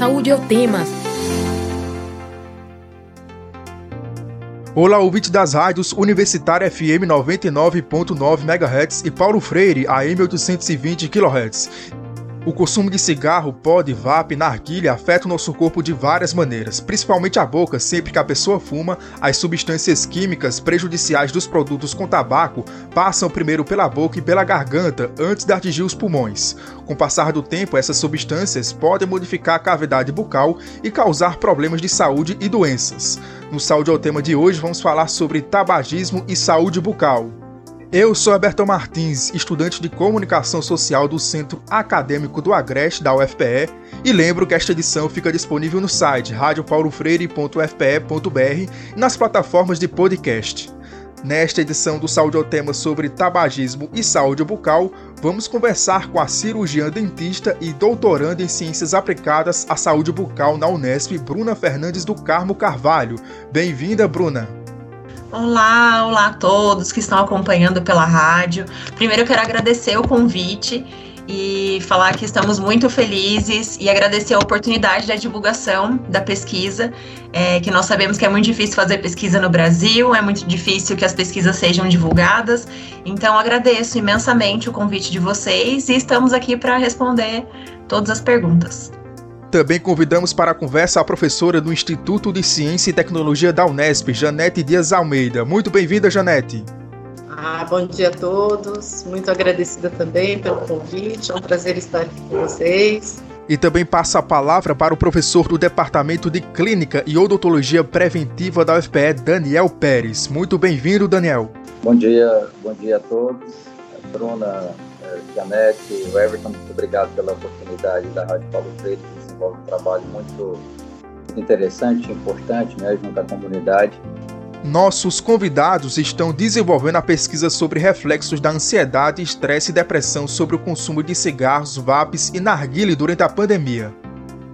Saúde é o tema. Olá, ouvinte das rádios Universitária FM 99.9 MHz e Paulo Freire AM 820 kHz. O consumo de cigarro, pó de vape, narguilha afeta o nosso corpo de várias maneiras, principalmente a boca. Sempre que a pessoa fuma, as substâncias químicas prejudiciais dos produtos com tabaco passam primeiro pela boca e pela garganta antes de atingir os pulmões. Com o passar do tempo, essas substâncias podem modificar a cavidade bucal e causar problemas de saúde e doenças. No Saúde ao tema de hoje, vamos falar sobre tabagismo e saúde bucal. Eu sou Alberto Martins, estudante de Comunicação Social do Centro Acadêmico do Agreste, da UFPE, e lembro que esta edição fica disponível no site radiopaulofreire.fpe.br e nas plataformas de podcast. Nesta edição do Saúde ao Tema sobre tabagismo e saúde bucal, vamos conversar com a cirurgiã dentista e doutoranda em Ciências Aplicadas à Saúde Bucal na Unesp, Bruna Fernandes do Carmo Carvalho. Bem-vinda, Bruna! Olá, olá a todos que estão acompanhando pela rádio. Primeiro eu quero agradecer o convite e falar que estamos muito felizes e agradecer a oportunidade da divulgação da pesquisa, é, que nós sabemos que é muito difícil fazer pesquisa no Brasil, é muito difícil que as pesquisas sejam divulgadas. Então agradeço imensamente o convite de vocês e estamos aqui para responder todas as perguntas. Também convidamos para a conversa a professora do Instituto de Ciência e Tecnologia da Unesp, Janete Dias Almeida. Muito bem-vinda, Janete. Ah, bom dia a todos. Muito agradecida também pelo convite. É um prazer estar aqui com vocês. E também passa a palavra para o professor do Departamento de Clínica e Odontologia Preventiva da UFPE, Daniel Pérez. Muito bem-vindo, Daniel. Bom dia, bom dia a todos. Bruna, eh, Janete, Everton, muito obrigado pela oportunidade da Rádio Paulo Freire desenvolve um trabalho muito interessante, importante, né, junto à comunidade. Nossos convidados estão desenvolvendo a pesquisa sobre reflexos da ansiedade, estresse e depressão sobre o consumo de cigarros, vapes e narguile durante a pandemia.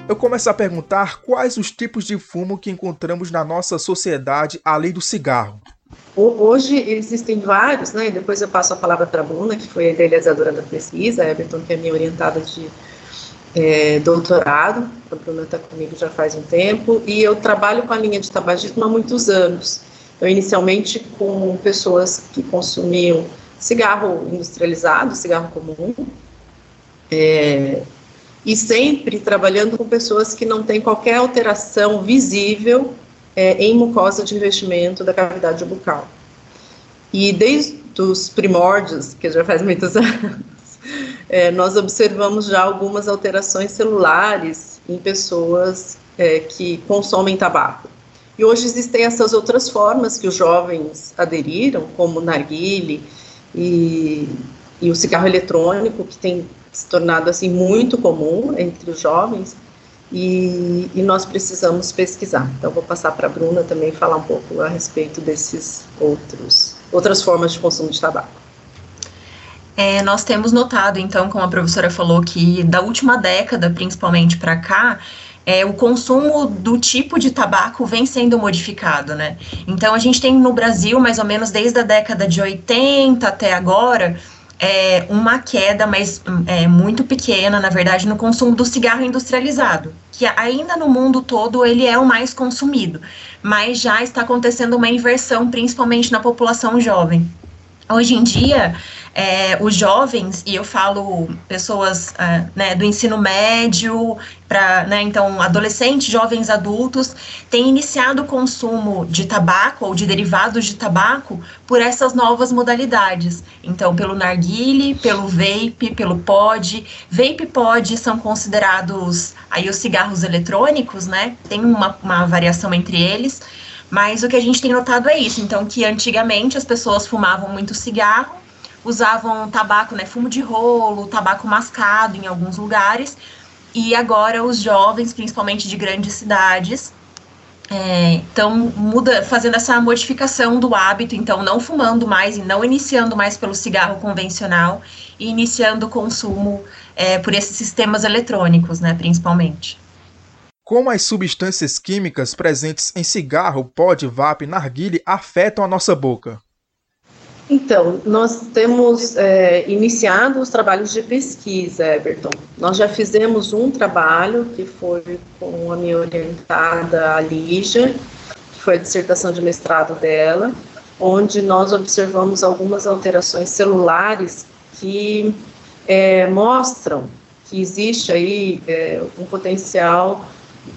Eu começo a perguntar quais os tipos de fumo que encontramos na nossa sociedade além do cigarro. Hoje existem vários, né? Depois eu passo a palavra para a Bruna, que foi a idealizadora da pesquisa, a Everton, que é minha orientada de é, doutorado, a Bruna está comigo já faz um tempo, e eu trabalho com a linha de tabagismo há muitos anos. Eu, inicialmente, com pessoas que consumiam cigarro industrializado, cigarro comum, é, e sempre trabalhando com pessoas que não têm qualquer alteração visível é, em mucosa de revestimento da cavidade bucal. E desde os primórdios, que já faz muitos anos, é, nós observamos já algumas alterações celulares em pessoas é, que consomem tabaco. E hoje existem essas outras formas que os jovens aderiram, como o narguile e, e o cigarro eletrônico, que tem se tornado assim muito comum entre os jovens, e, e, nós precisamos pesquisar. Então, vou passar para a Bruna também falar um pouco a respeito desses outros outras formas de consumo de tabaco. É, nós temos notado, então, como a professora falou, que da última década, principalmente para cá, é, o consumo do tipo de tabaco vem sendo modificado, né? Então, a gente tem no Brasil, mais ou menos desde a década de 80 até agora, é, uma queda, mas é, muito pequena, na verdade, no consumo do cigarro industrializado, que ainda no mundo todo ele é o mais consumido, mas já está acontecendo uma inversão, principalmente na população jovem. Hoje em dia, é, os jovens, e eu falo pessoas é, né, do ensino médio, para, né, então, adolescentes, jovens adultos, têm iniciado o consumo de tabaco ou de derivados de tabaco por essas novas modalidades. Então, pelo narguile, pelo vape, pelo pod. Vape pod são considerados aí os cigarros eletrônicos, né? Tem uma, uma variação entre eles. Mas o que a gente tem notado é isso, então que antigamente as pessoas fumavam muito cigarro, usavam tabaco, né, fumo de rolo, tabaco mascado em alguns lugares, e agora os jovens, principalmente de grandes cidades, estão é, muda, fazendo essa modificação do hábito, então não fumando mais e não iniciando mais pelo cigarro convencional e iniciando o consumo é, por esses sistemas eletrônicos, né, principalmente. Como as substâncias químicas presentes em cigarro, pó de vape, narguile afetam a nossa boca? Então, nós temos é, iniciado os trabalhos de pesquisa, Everton. Nós já fizemos um trabalho que foi com a minha orientada, a Lígia, que foi a dissertação de mestrado dela, onde nós observamos algumas alterações celulares que é, mostram que existe aí é, um potencial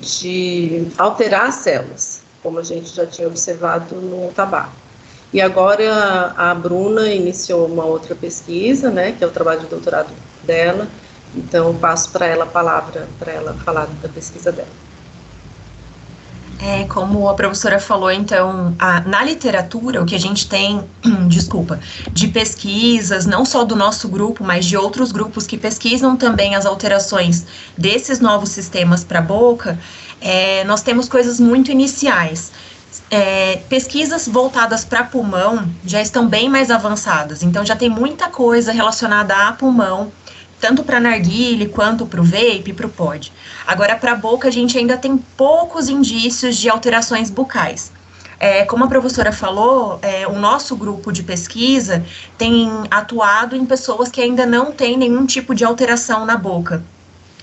de alterar as células, como a gente já tinha observado no tabaco. E agora a Bruna iniciou uma outra pesquisa, né, que é o trabalho de doutorado dela. Então passo para ela a palavra para ela falar da pesquisa dela. É, como a professora falou, então, a, na literatura, o que a gente tem, desculpa, de pesquisas, não só do nosso grupo, mas de outros grupos que pesquisam também as alterações desses novos sistemas para a boca, é, nós temos coisas muito iniciais é, pesquisas voltadas para pulmão já estão bem mais avançadas, então já tem muita coisa relacionada a pulmão, tanto para narguile quanto para o vape, para o pod. Agora, para a boca, a gente ainda tem poucos indícios de alterações bucais. É, como a professora falou, é, o nosso grupo de pesquisa tem atuado em pessoas que ainda não têm nenhum tipo de alteração na boca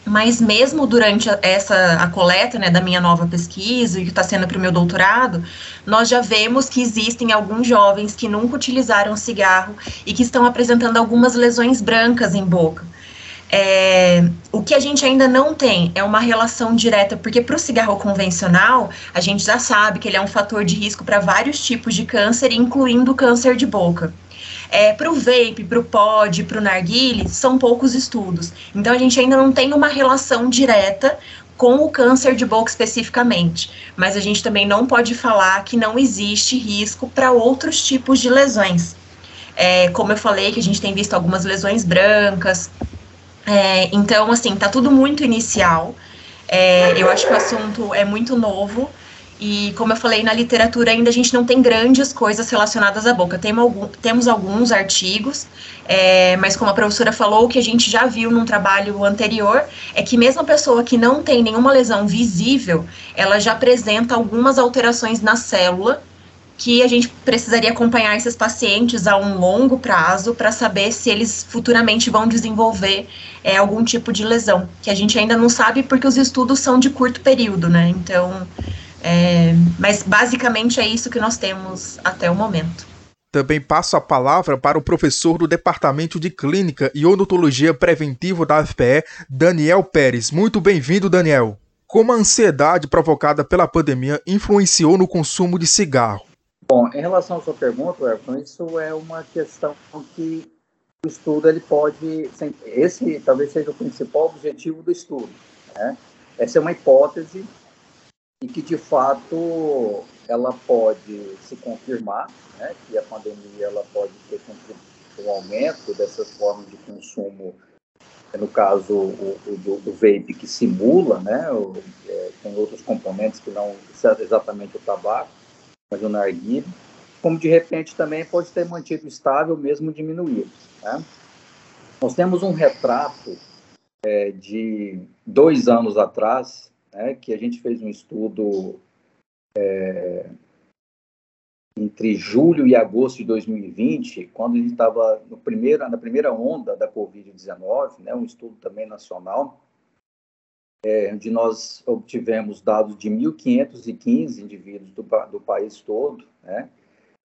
mas mesmo durante essa a coleta né, da minha nova pesquisa e que está sendo para o meu doutorado, nós já vemos que existem alguns jovens que nunca utilizaram cigarro e que estão apresentando algumas lesões brancas em boca. É, o que a gente ainda não tem é uma relação direta, porque para o cigarro convencional, a gente já sabe que ele é um fator de risco para vários tipos de câncer, incluindo câncer de boca. É, para o vape, para o pod, para o narguile, são poucos estudos. Então, a gente ainda não tem uma relação direta com o câncer de boca especificamente, mas a gente também não pode falar que não existe risco para outros tipos de lesões. É, como eu falei, que a gente tem visto algumas lesões brancas. É, então, assim, tá tudo muito inicial. É, eu acho que o assunto é muito novo, e como eu falei, na literatura ainda a gente não tem grandes coisas relacionadas à boca. Tem algum, temos alguns artigos, é, mas como a professora falou, o que a gente já viu num trabalho anterior é que mesmo a pessoa que não tem nenhuma lesão visível, ela já apresenta algumas alterações na célula que a gente precisaria acompanhar esses pacientes a um longo prazo para saber se eles futuramente vão desenvolver é, algum tipo de lesão, que a gente ainda não sabe porque os estudos são de curto período, né? Então, é, mas basicamente é isso que nós temos até o momento. Também passo a palavra para o professor do Departamento de Clínica e Odontologia Preventiva da UFPE, Daniel Pérez. Muito bem-vindo, Daniel. Como a ansiedade provocada pela pandemia influenciou no consumo de cigarro? Bom, em relação à sua pergunta, Everton, isso é uma questão que o estudo ele pode, esse talvez seja o principal objetivo do estudo. Né? Essa é uma hipótese e que de fato ela pode se confirmar, né, que a pandemia ela pode ter um aumento dessas formas de consumo, no caso o, o do, do, vape que simula, né, o, é, tem outros componentes que não exatamente o tabaco, mas o narguilé, como de repente também pode ter mantido estável, mesmo diminuído. Né? Nós temos um retrato é, de dois anos atrás, né, que a gente fez um estudo é, entre julho e agosto de 2020, quando a gente estava na primeira onda da Covid-19, né, um estudo também nacional, é, onde nós obtivemos dados de 1.515 indivíduos do, do país todo, né,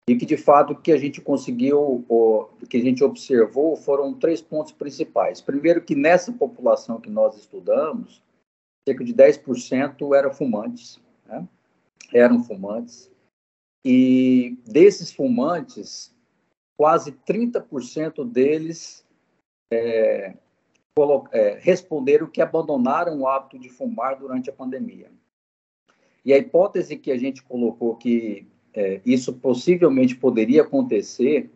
e que de fato o que a gente conseguiu, o que a gente observou foram três pontos principais. Primeiro que nessa população que nós estudamos, cerca de 10% eram fumantes, né? eram fumantes, e desses fumantes, quase 30% deles é, é, responderam que abandonaram o hábito de fumar durante a pandemia. E a hipótese que a gente colocou que é, isso possivelmente poderia acontecer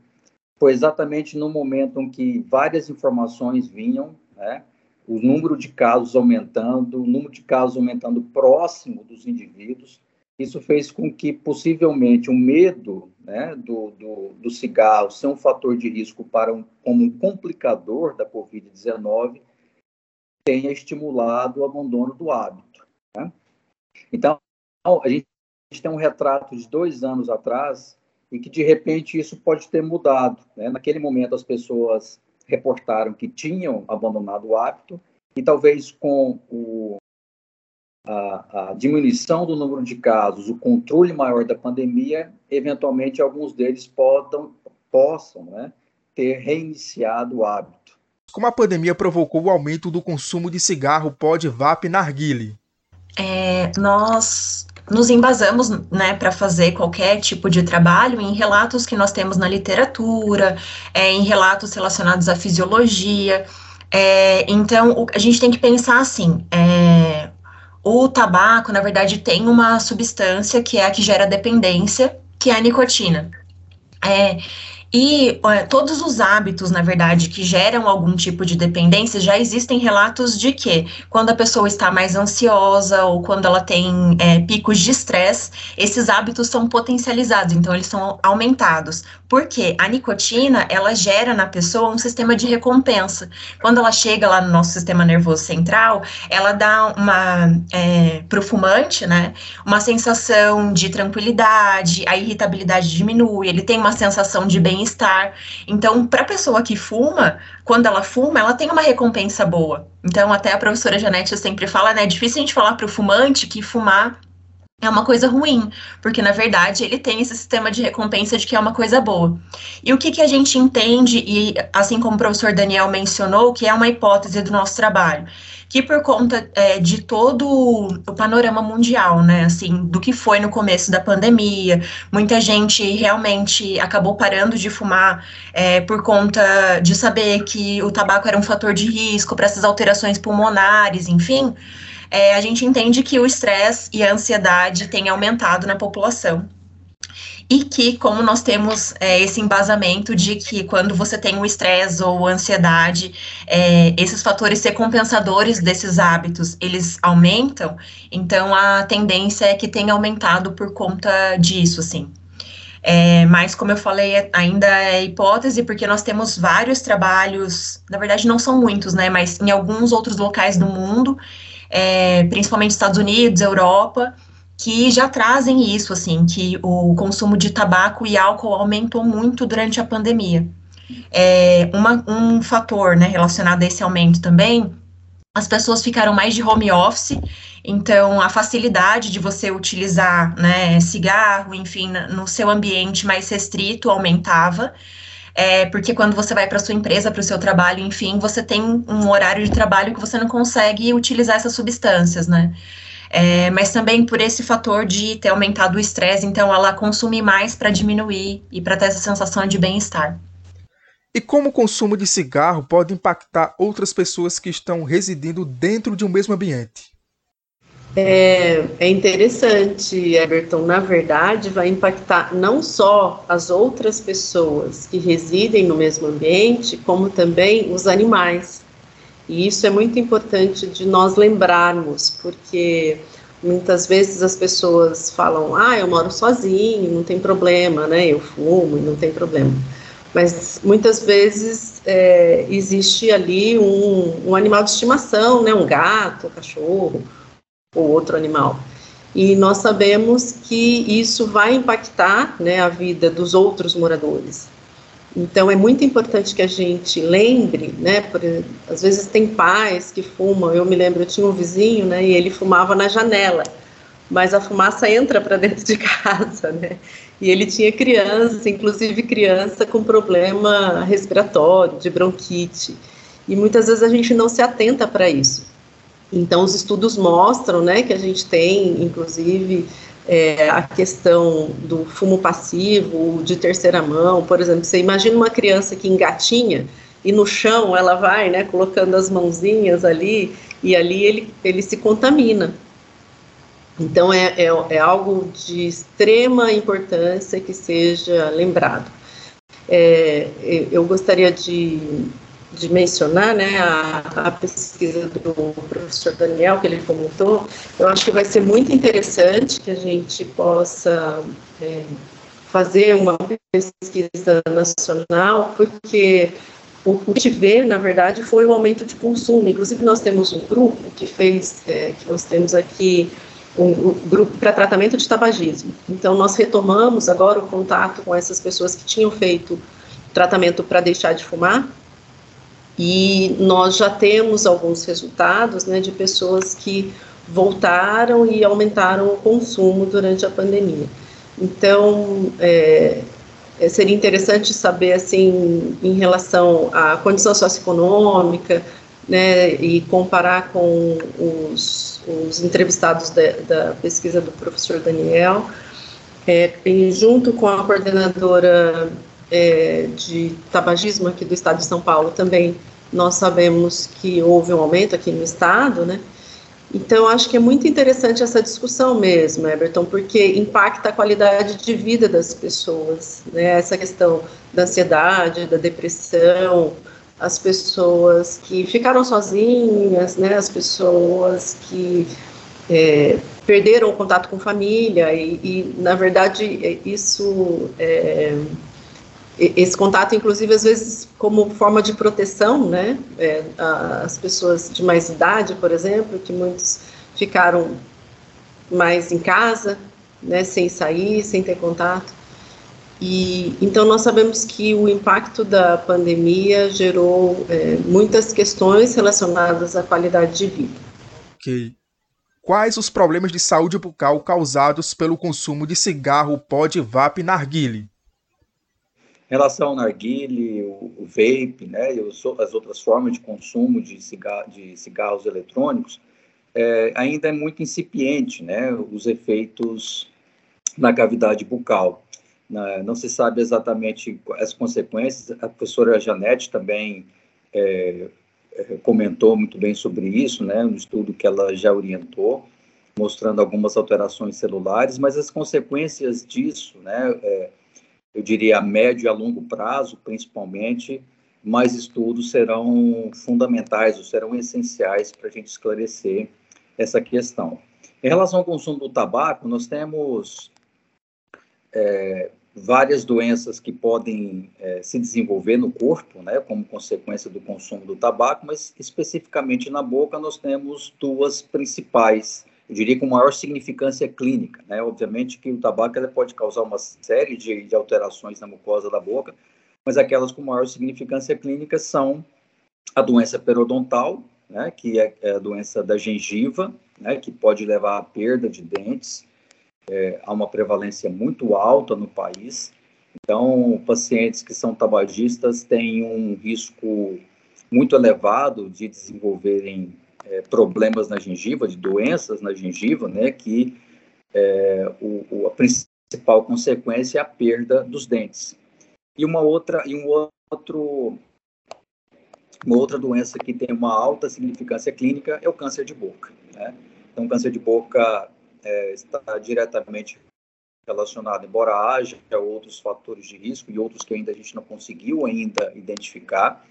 foi exatamente no momento em que várias informações vinham, né, o número de casos aumentando, o número de casos aumentando próximo dos indivíduos. Isso fez com que, possivelmente, o medo né, do, do, do, cigarro ser um fator de risco para um, como um complicador da Covid-19 tenha estimulado o abandono do hábito. Né? Então, a gente tem um retrato de dois anos atrás e que de repente isso pode ter mudado. Né? Naquele momento as pessoas reportaram que tinham abandonado o hábito e talvez com o, a, a, diminuição do número de casos, o controle maior da pandemia, eventualmente alguns deles podam, possam né, ter reiniciado o hábito. Como a pandemia provocou o aumento do consumo de cigarro pó de vape narguile? É, nós nos embasamos né, para fazer qualquer tipo de trabalho em relatos que nós temos na literatura, é, em relatos relacionados à fisiologia. É, então, o, a gente tem que pensar assim: é, o tabaco, na verdade, tem uma substância que é a que gera dependência, que é a nicotina. E todos os hábitos, na verdade, que geram algum tipo de dependência, já existem relatos de que quando a pessoa está mais ansiosa ou quando ela tem é, picos de estresse, esses hábitos são potencializados, então eles são aumentados. Porque a nicotina, ela gera na pessoa um sistema de recompensa. Quando ela chega lá no nosso sistema nervoso central, ela dá uma, é, fumante, né, uma sensação de tranquilidade, a irritabilidade diminui, ele tem uma sensação de bem bem-estar. Então, para a pessoa que fuma, quando ela fuma, ela tem uma recompensa boa. Então, até a professora Janete sempre fala, né? É difícil a gente falar para o fumante que fumar é uma coisa ruim, porque na verdade ele tem esse sistema de recompensa de que é uma coisa boa. E o que, que a gente entende, e assim como o professor Daniel mencionou, que é uma hipótese do nosso trabalho, que por conta é, de todo o panorama mundial, né, assim, do que foi no começo da pandemia, muita gente realmente acabou parando de fumar é, por conta de saber que o tabaco era um fator de risco para essas alterações pulmonares, enfim, é, a gente entende que o estresse e a ansiedade têm aumentado na população e que, como nós temos é, esse embasamento de que quando você tem o estresse ou ansiedade, é, esses fatores recompensadores desses hábitos, eles aumentam, então a tendência é que tenha aumentado por conta disso, assim. É, mas, como eu falei, é, ainda é hipótese, porque nós temos vários trabalhos, na verdade não são muitos, né, mas em alguns outros locais do mundo, é, principalmente Estados Unidos, Europa, que já trazem isso, assim, que o consumo de tabaco e álcool aumentou muito durante a pandemia. É, uma, um fator né, relacionado a esse aumento também, as pessoas ficaram mais de home office, então a facilidade de você utilizar né, cigarro, enfim, no seu ambiente mais restrito aumentava. É, porque quando você vai para sua empresa, para o seu trabalho, enfim, você tem um horário de trabalho que você não consegue utilizar essas substâncias, né? É, mas também por esse fator de ter aumentado o estresse, então ela consome mais para diminuir e para ter essa sensação de bem-estar. E como o consumo de cigarro pode impactar outras pessoas que estão residindo dentro de um mesmo ambiente? É, é, interessante, Everton. Na verdade, vai impactar não só as outras pessoas que residem no mesmo ambiente, como também os animais. E isso é muito importante de nós lembrarmos, porque muitas vezes as pessoas falam: ah, eu moro sozinho, não tem problema, né? Eu fumo e não tem problema. Mas muitas vezes é, existe ali um, um, animal de estimação, né? Um gato, um cachorro ou outro animal. E nós sabemos que isso vai impactar né, a vida dos outros moradores. Então é muito importante que a gente lembre, né? Por, às vezes tem pais que fumam. Eu me lembro, eu tinha um vizinho, né? E ele fumava na janela, mas a fumaça entra para dentro de casa, né? E ele tinha criança, inclusive criança com problema respiratório, de bronquite. E muitas vezes a gente não se atenta para isso. Então os estudos mostram, né, que a gente tem, inclusive é, a questão do fumo passivo, de terceira mão, por exemplo, você imagina uma criança que engatinha e no chão ela vai, né, colocando as mãozinhas ali e ali ele, ele se contamina. Então é, é, é algo de extrema importância que seja lembrado. É, eu gostaria de de mencionar, né, a, a, pesquisa do professor Daniel, que ele comentou, eu acho que vai ser muito interessante que a gente possa é, fazer uma pesquisa nacional, porque o que a gente vê, na verdade, foi o aumento de consumo. Inclusive, nós temos um grupo que fez, é, que nós temos aqui o, grupo para tratamento de tabagismo. Então, nós retomamos agora o contato com essas pessoas que tinham feito tratamento para deixar de fumar, e nós já temos alguns resultados né, de pessoas que voltaram e aumentaram o consumo durante a pandemia. Então, é, é seria interessante saber, assim, em relação à condição socioeconômica, né, e comparar com os, os entrevistados da, da, pesquisa do professor Daniel, é, junto com a coordenadora é, de tabagismo aqui do estado de São Paulo também, nós sabemos que houve um aumento aqui no estado, né, então, acho que é muito interessante essa discussão mesmo, Everton, porque impacta a qualidade de vida das pessoas, né? Essa questão da ansiedade, da depressão, as pessoas que ficaram sozinhas, né, as pessoas que é, perderam o contato com família e, e na verdade, isso, é, esse contato, inclusive, às vezes como forma de proteção, né, é, as pessoas de mais idade, por exemplo, que muitos ficaram mais em casa, né, sem sair, sem ter contato, e então nós sabemos que o impacto da pandemia gerou é, muitas questões relacionadas à qualidade de vida. Ok. Quais os problemas de saúde bucal causados pelo consumo de cigarro, pó de vape e narguile? Em relação ao narguile, o, o vape, né, e os, as outras formas de consumo de, cigarro, de cigarros eletrônicos, é, ainda é muito incipiente, né, os efeitos na cavidade bucal. Né, não se sabe exatamente as consequências. A professora Janete também é, é, comentou muito bem sobre isso, né, no estudo que ela já orientou, mostrando algumas alterações celulares, mas as consequências disso, né, é, eu diria a médio e a longo prazo, principalmente, mais estudos serão fundamentais ou serão essenciais para a gente esclarecer essa questão. Em relação ao consumo do tabaco, nós temos é, várias doenças que podem é, se desenvolver no corpo, né, como consequência do consumo do tabaco, mas especificamente na boca nós temos duas principais, eu diria com maior significância clínica, né, obviamente que o tabaco pode causar uma série de, de alterações na mucosa da boca, mas aquelas com maior significância clínica são a doença periodontal, né, que é, é a doença da gengiva, né, que pode levar à perda de dentes, é, há uma prevalência muito alta no país. Então, pacientes que são tabagistas têm um risco muito elevado de desenvolverem é, problemas na gengiva, de doenças na gengiva, né, que é, o, o, a principal consequência é a perda dos dentes. E uma outra, e um outro, uma outra doença que tem uma alta significância clínica é o câncer de boca. Né? Então, o câncer de boca é, está diretamente relacionado, embora haja outros fatores de risco e outros que ainda a gente não conseguiu ainda identificar,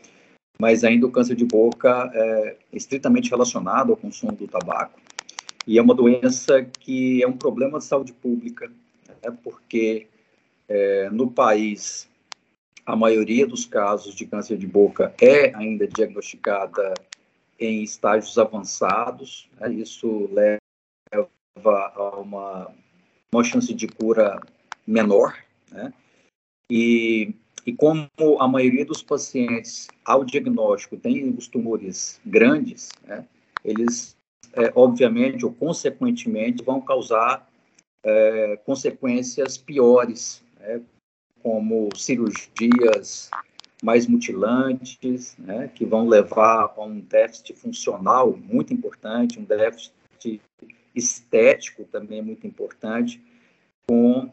mas ainda o câncer de boca é estritamente relacionado ao consumo do tabaco e é uma doença que é um problema de saúde pública, né, porque é, no país a maioria dos casos de câncer de boca é ainda diagnosticada em estágios avançados, né, isso leva a uma, uma chance de cura menor, né? E, e como a maioria dos pacientes, ao diagnóstico, tem os tumores grandes, né? eles, é, obviamente, ou consequentemente, vão causar é, consequências piores, né? como cirurgias mais mutilantes, né? que vão levar a um déficit funcional muito importante, um déficit estético também muito importante, com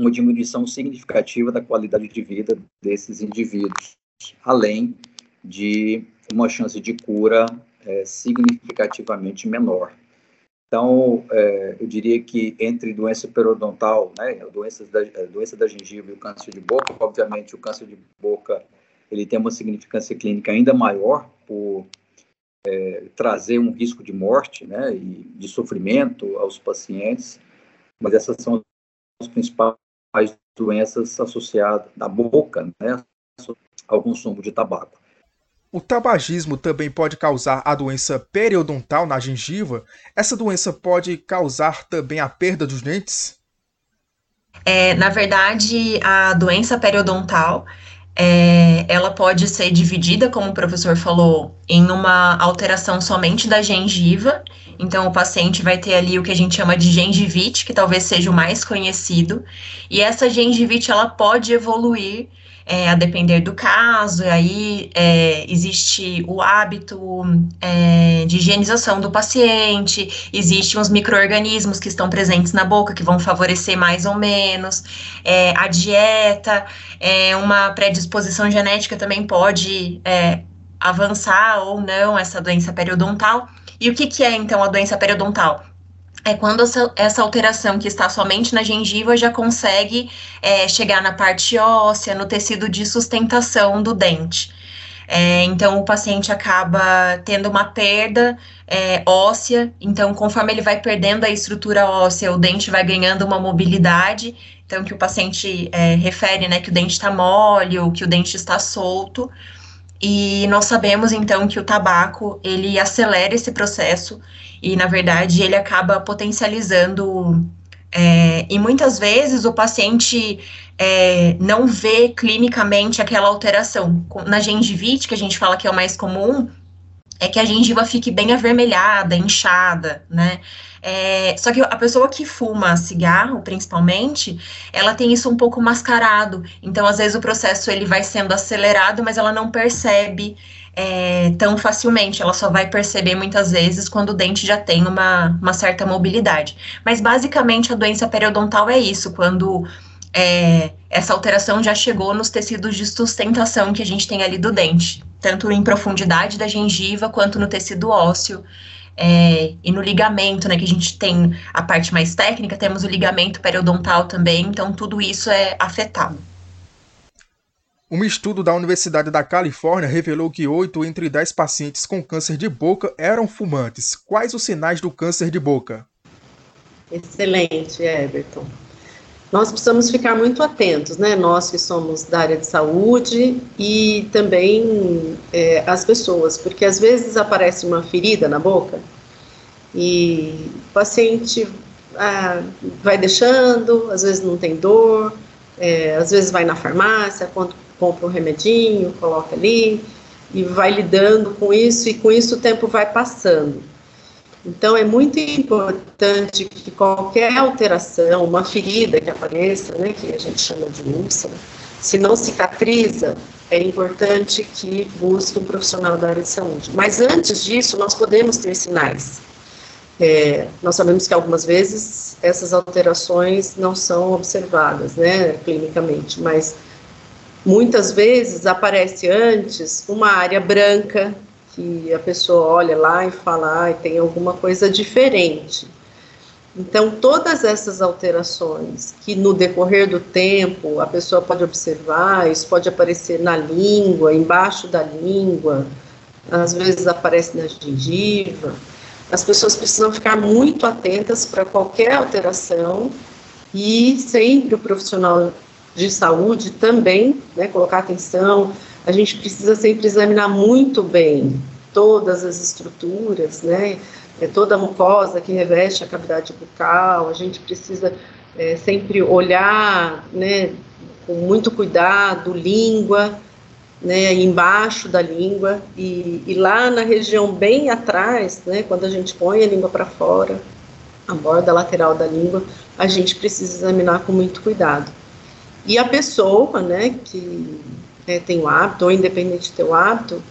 uma diminuição significativa da qualidade de vida desses indivíduos, além de uma chance de cura é, significativamente menor. Então, é, eu diria que entre doença periodontal, né, doenças da, doença da gengiva e o câncer de boca, obviamente o câncer de boca ele tem uma significância clínica ainda maior por é, trazer um risco de morte né, e de sofrimento aos pacientes, mas essas são as principais doenças associadas da boca né, ao consumo de tabaco. O tabagismo também pode causar a doença periodontal na gengiva. Essa doença pode causar também a perda dos dentes? É, na verdade, a doença periodontal é, ela pode ser dividida, como o professor falou, em uma alteração somente da gengiva. Então, o paciente vai ter ali o que a gente chama de gengivite, que talvez seja o mais conhecido. E essa gengivite, ela pode evoluir é, a depender do caso, e aí é, existe o hábito é, de higienização do paciente, existem os micro-organismos que estão presentes na boca, que vão favorecer mais ou menos, é, a dieta, é, uma predisposição genética também pode é, avançar ou não essa doença periodontal. E o que, que é, então, a doença periodontal? É quando essa, essa, alteração que está somente na gengiva já consegue é, chegar na parte óssea, no tecido de sustentação do dente. É, então, o paciente acaba tendo uma perda é, óssea, então, conforme ele vai perdendo a estrutura óssea, o dente vai ganhando uma mobilidade, então, que o paciente é, refere, né, que o dente está mole ou que o dente está solto, e nós sabemos, então, que o tabaco, ele acelera esse processo, e na verdade ele acaba potencializando é, e muitas vezes o paciente é, não vê clinicamente aquela alteração. Na gengivite, que a gente fala que é o mais comum, é que a gengiva fique bem avermelhada, inchada, né? É, só que a pessoa que fuma cigarro, principalmente, ela tem isso um pouco mascarado. Então, às vezes, o processo ele vai sendo acelerado, mas ela não percebe é, tão facilmente. Ela só vai perceber muitas vezes quando o dente já tem uma, uma certa mobilidade. Mas basicamente a doença periodontal é isso, quando é, essa alteração já chegou nos tecidos de sustentação que a gente tem ali do dente, tanto em profundidade da gengiva quanto no tecido ósseo. É, e no ligamento, né, que a gente tem a parte mais técnica, temos o ligamento periodontal também, então tudo isso é afetado. Um estudo da Universidade da Califórnia revelou que 8 entre 10 pacientes com câncer de boca eram fumantes. Quais os sinais do câncer de boca? Excelente, Everton. Nós precisamos ficar muito atentos, né? Nós que somos da área de saúde e também é, as pessoas, porque às vezes aparece uma ferida na boca e o paciente ah, vai deixando, às vezes não tem dor, é, às vezes vai na farmácia, compra um remedinho, coloca ali e vai lidando com isso e com isso o tempo vai passando. Então é muito importante que qualquer alteração, uma ferida que apareça, né, que a gente chama de úlcera, se não cicatriza, é importante que busque um profissional da área de saúde. Mas antes disso, nós podemos ter sinais. É, nós sabemos que algumas vezes essas alterações não são observadas, né, clinicamente, mas Muitas vezes aparece antes uma área branca, que a pessoa olha lá e fala, ah, tem alguma coisa diferente. Então, todas essas alterações que no decorrer do tempo a pessoa pode observar, isso pode aparecer na língua, embaixo da língua, às vezes aparece na gengiva. As pessoas precisam ficar muito atentas para qualquer alteração e sempre o profissional de saúde também, né, colocar atenção. A gente precisa sempre examinar muito bem todas as estruturas, né, é, toda a mucosa que reveste a cavidade bucal. A gente precisa é, sempre olhar, né, com muito cuidado, língua, né, embaixo da língua e, e, lá na região bem atrás, né, quando a gente põe a língua para fora, a borda lateral da língua, a gente precisa examinar com muito cuidado. E a pessoa, né, que é, tem o hábito, ou independente de ter hábito,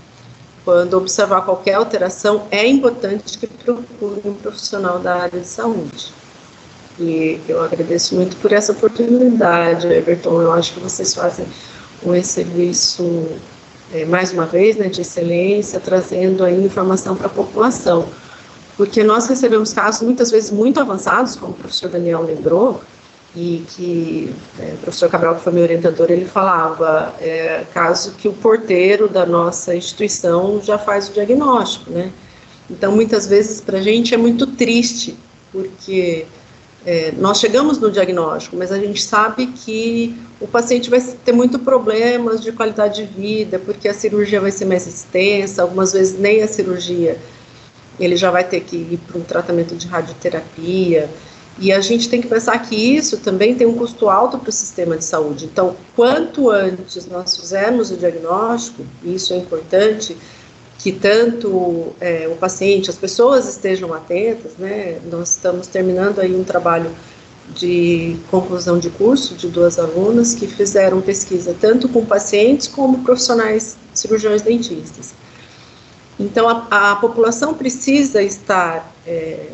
quando observar qualquer alteração, é importante que procure um profissional da área de saúde. E eu agradeço muito por essa oportunidade, Everton. Eu acho que vocês fazem um serviço, é, mais uma vez, né, de excelência, trazendo aí informação para a população. Porque nós recebemos casos, muitas vezes, muito avançados, como o professor Daniel lembrou, e que é, o professor Cabral, que foi meu orientador, ele falava, é, caso que o porteiro da nossa instituição já faz o diagnóstico, né? Então, muitas vezes, para a gente é muito triste, porque é, nós chegamos no diagnóstico, mas a gente sabe que o paciente vai ter muito problemas de qualidade de vida, porque a cirurgia vai ser mais extensa, algumas vezes nem a cirurgia, ele já vai ter que ir para um tratamento de radioterapia, e a gente tem que pensar que isso também tem um custo alto para o sistema de saúde. Então, quanto antes nós fizermos o diagnóstico, e isso é importante, que tanto é, o paciente, as pessoas estejam atentas, né? Nós estamos terminando aí um trabalho de conclusão de curso de duas alunas que fizeram pesquisa tanto com pacientes como profissionais cirurgiões dentistas. Então, a, a população precisa estar é,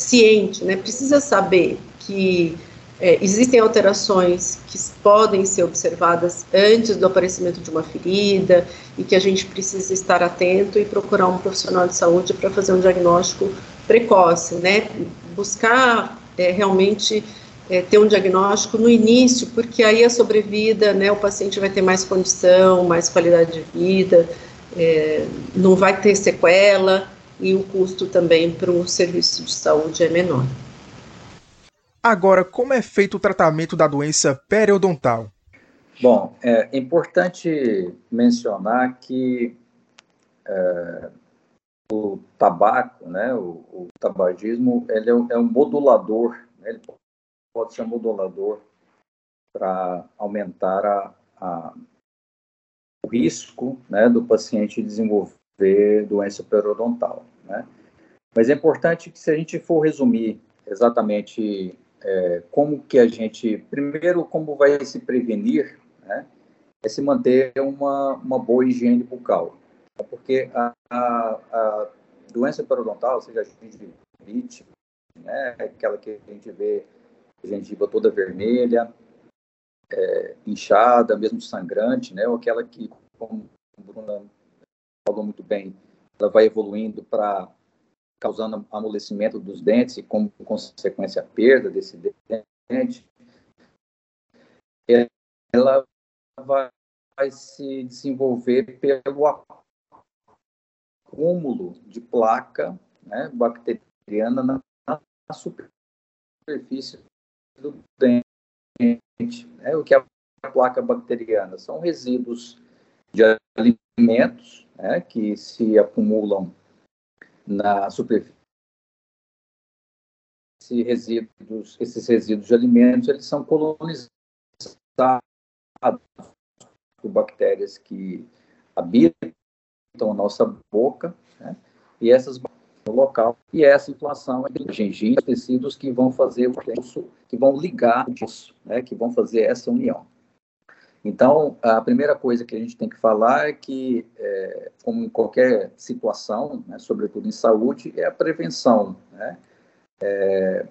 ciente, né? Precisa saber que é, existem alterações que podem ser observadas antes do aparecimento de uma ferida e que a gente precisa estar atento e procurar um profissional de saúde para fazer um diagnóstico precoce, né? Buscar é, realmente é, ter um diagnóstico no início, porque aí a sobrevida, né? O paciente vai ter mais condição, mais qualidade de vida, é, não vai ter sequela e o custo também para o serviço de saúde é menor. Agora, como é feito o tratamento da doença periodontal? Bom, é importante mencionar que é, o tabaco, né, o, o tabagismo, ele é, é um modulador, né, ele pode ser um modulador para aumentar a, a, o risco né, do paciente desenvolver doença periodontal. Né? Mas é importante que, se a gente for resumir exatamente é, como que a gente, primeiro, como vai se prevenir, né, é se manter uma, uma boa higiene bucal. Porque a, a, a doença periodontal, seja a gengivite, né, aquela que a gente vê a gengiva toda vermelha, é, inchada, mesmo sangrante, né, ou aquela que, como a Bruna falou muito bem, ela vai evoluindo para causando amolecimento dos dentes e, como consequência, a perda desse dente, ela vai se desenvolver pelo acúmulo de placa né, bacteriana na, na superfície do dente. Né? O que é a placa bacteriana? São resíduos de alimentos né, que se acumulam na superfície. Esses resíduos, esses resíduos de alimentos, eles são colonizados por bactérias que habitam a nossa boca, né? e essas no local, e essa inflação é gengiva, tecidos que vão fazer o que vão ligar né? que vão fazer essa união. Então, a primeira coisa que a gente tem que falar é que, é, como em qualquer situação, né, sobretudo em saúde, é a prevenção, né, é,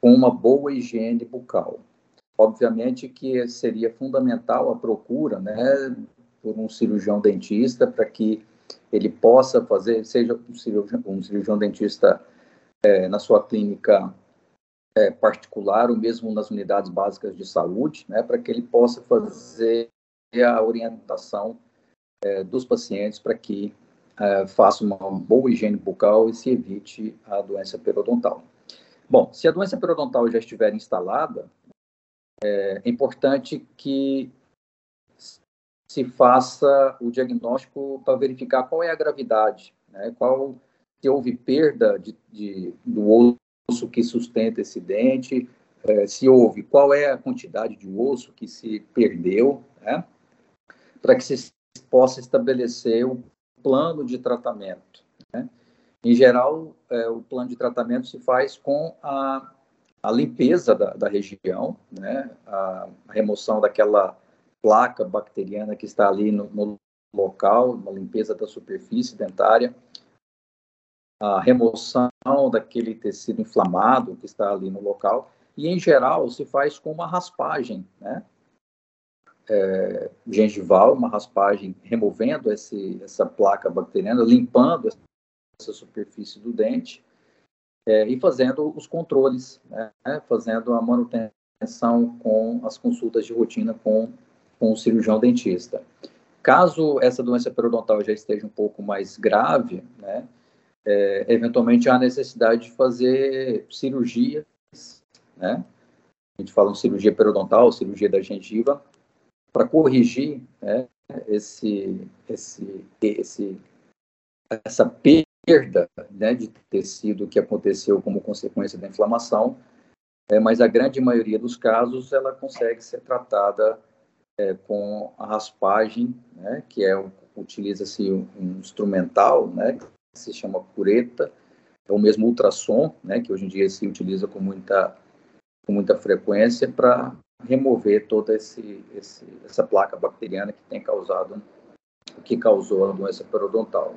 com uma boa higiene bucal. Obviamente que seria fundamental a procura né, por um cirurgião dentista para que ele possa fazer, seja um cirurgião, um cirurgião dentista é, na sua clínica é, particular ou mesmo nas unidades básicas de saúde, né, para que ele possa fazer a orientação é, dos pacientes para que é, faça uma boa higiene bucal e se evite a doença periodontal. Bom, se a doença periodontal já estiver instalada, é, é importante que se faça o diagnóstico para verificar qual é a gravidade, né, qual se houve perda de, de, do osso que sustenta esse dente, é, se houve, qual é a quantidade de osso que se perdeu, né? para que se possa estabelecer o plano de tratamento. Né? Em geral, é, o plano de tratamento se faz com a, a limpeza da, da região, né? a, a, remoção daquela placa bacteriana que está ali no, no local, uma limpeza da superfície dentária, a remoção daquele tecido inflamado que está ali no local, e em geral se faz com uma raspagem, né? É, gengival, uma raspagem removendo esse, essa placa bacteriana, limpando essa superfície do dente é, e fazendo os controles, né? fazendo a manutenção com as consultas de rotina com, com o cirurgião dentista. Caso essa doença periodontal já esteja um pouco mais grave, né, é, eventualmente há necessidade de fazer cirurgias né? A gente fala em cirurgia periodontal, cirurgia da gengiva, para corrigir né, esse, esse, esse, essa perda né, de tecido que aconteceu como consequência da inflamação, é, mas a grande maioria dos casos ela consegue ser tratada é, com a raspagem, né, que é utiliza-se um, um instrumental, né, se chama cureta, é o mesmo ultrassom, né, que hoje em dia se utiliza com muita com muita frequência para remover toda esse, esse, essa placa bacteriana que tem causado que causou a doença periodontal.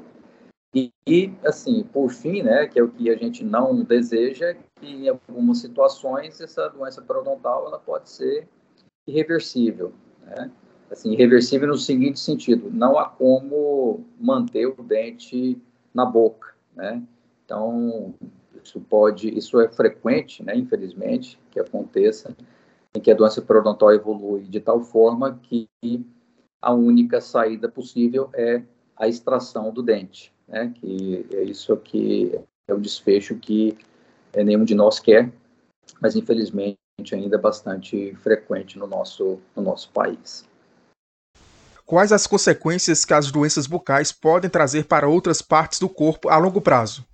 E, e, assim, por fim, né, que é o que a gente não deseja, que em algumas situações essa doença periodontal ela pode ser irreversível, né? Assim, irreversível no seguinte sentido, não há como manter o dente na boca, né? Então, isso pode, isso é frequente, né, infelizmente, que aconteça, em que a doença periodontal evolui de tal forma que a única saída possível é a extração do dente né? Que é isso que é o desfecho que é, nenhum de nós quer, mas infelizmente ainda é bastante frequente no nosso, no nosso país. Quais as consequências que as doenças bucais podem trazer para outras partes do corpo a longo prazo?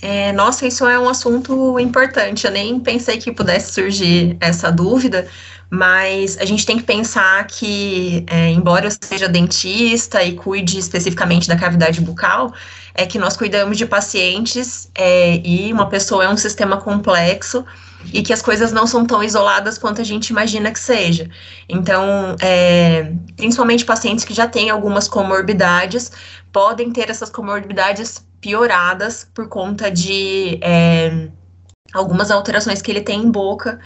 É, nossa, isso é um assunto importante. Eu nem pensei que pudesse surgir essa dúvida, mas a gente tem que pensar que, é, embora eu seja dentista e cuide especificamente da cavidade bucal, é que nós cuidamos de pacientes é, e uma pessoa é um sistema complexo e que as coisas não são tão isoladas quanto a gente imagina que seja. Então, é, principalmente pacientes que já têm algumas comorbidades podem ter essas comorbidades pioradas por conta de é, algumas alterações que ele tem em boca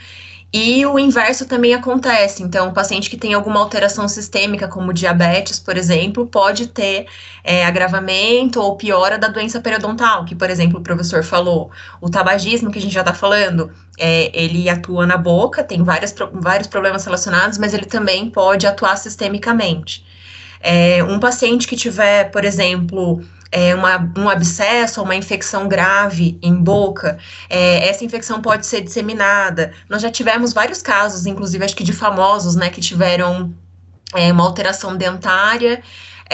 e o inverso também acontece. Então, o paciente que tem alguma alteração sistêmica, como diabetes, por exemplo, pode ter é, agravamento ou piora da doença periodontal, que, por exemplo, o professor falou. O tabagismo, que a gente já está falando, é, ele atua na boca, tem várias, vários problemas relacionados, mas ele também pode atuar sistemicamente. É, um paciente que tiver, por exemplo, é, uma, um abscesso ou uma infecção grave em boca, é, essa infecção pode ser disseminada. Nós já tivemos vários casos, inclusive acho que de famosos, né, que tiveram é, uma alteração dentária.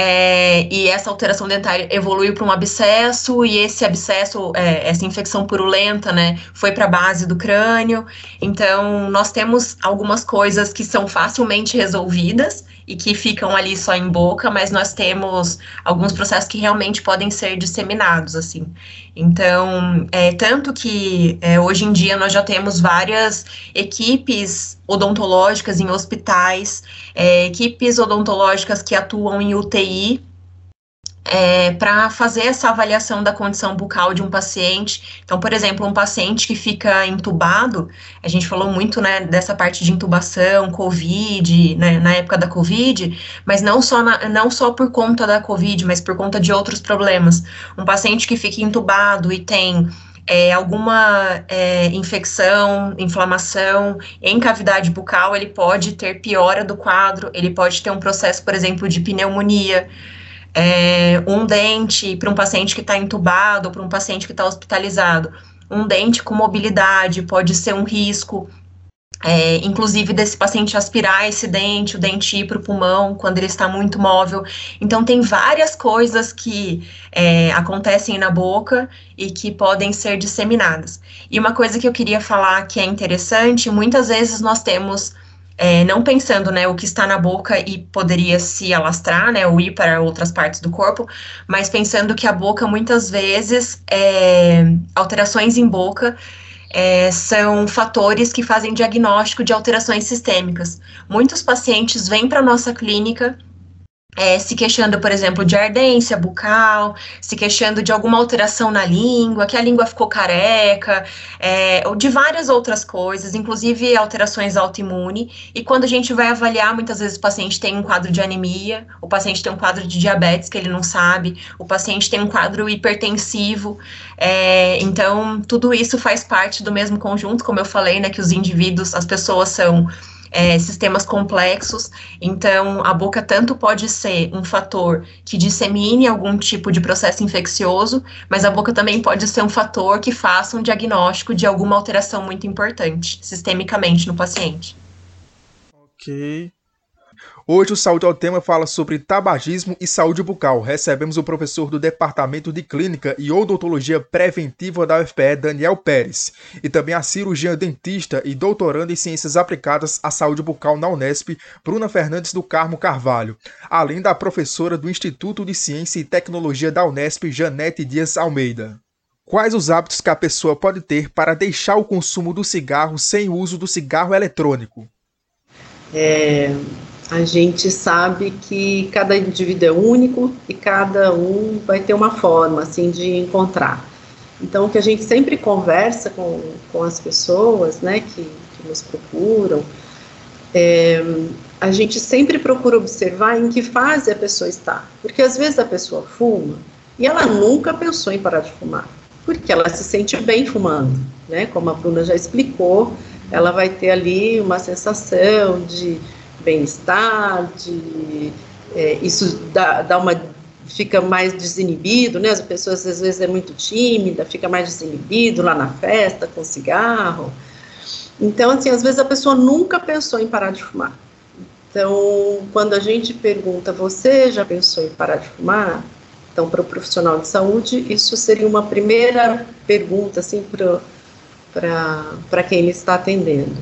É, e essa alteração dentária evoluiu para um abscesso, e esse abscesso, é, essa infecção purulenta, né, foi para a base do crânio. Então, nós temos algumas coisas que são facilmente resolvidas, e que ficam ali só em boca, mas nós temos alguns processos que realmente podem ser disseminados, assim. Então, é, tanto que é, hoje em dia nós já temos várias equipes odontológicas em hospitais, é, equipes odontológicas que atuam em UTI, é, para fazer essa avaliação da condição bucal de um paciente. Então, por exemplo, um paciente que fica entubado, a gente falou muito né, dessa parte de intubação, Covid, né, na época da Covid, mas não só, na, não só por conta da Covid, mas por conta de outros problemas. Um paciente que fica entubado e tem é, alguma é, infecção, inflamação em cavidade bucal, ele pode ter piora do quadro, ele pode ter um processo, por exemplo, de pneumonia é, um dente para um paciente que está entubado, para um paciente que está hospitalizado. Um dente com mobilidade pode ser um risco, é, inclusive desse paciente aspirar esse dente, o dente ir para o pulmão quando ele está muito móvel. Então, tem várias coisas que é, acontecem na boca e que podem ser disseminadas. E uma coisa que eu queria falar que é interessante: muitas vezes nós temos é, não pensando, né, o que está na boca e poderia se alastrar, né, ou ir para outras partes do corpo, mas pensando que a boca muitas vezes, é, alterações em boca, é, são fatores que fazem diagnóstico de alterações sistêmicas. Muitos pacientes vêm para a nossa clínica é, se queixando, por exemplo, de ardência bucal, se queixando de alguma alteração na língua, que a língua ficou careca, é, ou de várias outras coisas, inclusive alterações autoimune. E quando a gente vai avaliar, muitas vezes o paciente tem um quadro de anemia, o paciente tem um quadro de diabetes que ele não sabe, o paciente tem um quadro hipertensivo. É, então, tudo isso faz parte do mesmo conjunto, como eu falei, né, que os indivíduos, as pessoas são é, sistemas complexos. Então, a boca tanto pode ser um fator que dissemine algum tipo de processo infeccioso, mas a boca também pode ser um fator que faça um diagnóstico de alguma alteração muito importante sistemicamente no paciente. Ok. Hoje o Saúde ao Tema fala sobre tabagismo e saúde bucal. Recebemos o professor do Departamento de Clínica e Odontologia Preventiva da UFPE, Daniel Pérez, e também a cirurgiã dentista e doutoranda em Ciências Aplicadas à Saúde Bucal na Unesp, Bruna Fernandes do Carmo Carvalho, além da professora do Instituto de Ciência e Tecnologia da Unesp, Janete Dias Almeida. Quais os hábitos que a pessoa pode ter para deixar o consumo do cigarro sem o uso do cigarro eletrônico? É, a gente sabe que cada indivíduo é único e cada um vai ter uma forma assim de encontrar. Então, o que a gente sempre conversa com, com as pessoas né, que, que nos procuram, é, a gente sempre procura observar em que fase a pessoa está. Porque às vezes a pessoa fuma e ela nunca pensou em parar de fumar, porque ela se sente bem fumando, né? Como a Bruna já explicou, ela vai ter ali uma sensação de bem-estar, de é, isso dá, dá uma fica mais desinibido, né? As pessoas às vezes é muito tímida, fica mais desinibido lá na festa com cigarro. Então, assim, às vezes a pessoa nunca pensou em parar de fumar. Então, quando a gente pergunta, você já pensou em parar de fumar? Então, para o profissional de saúde, isso seria uma primeira pergunta, assim, para quem ele está atendendo.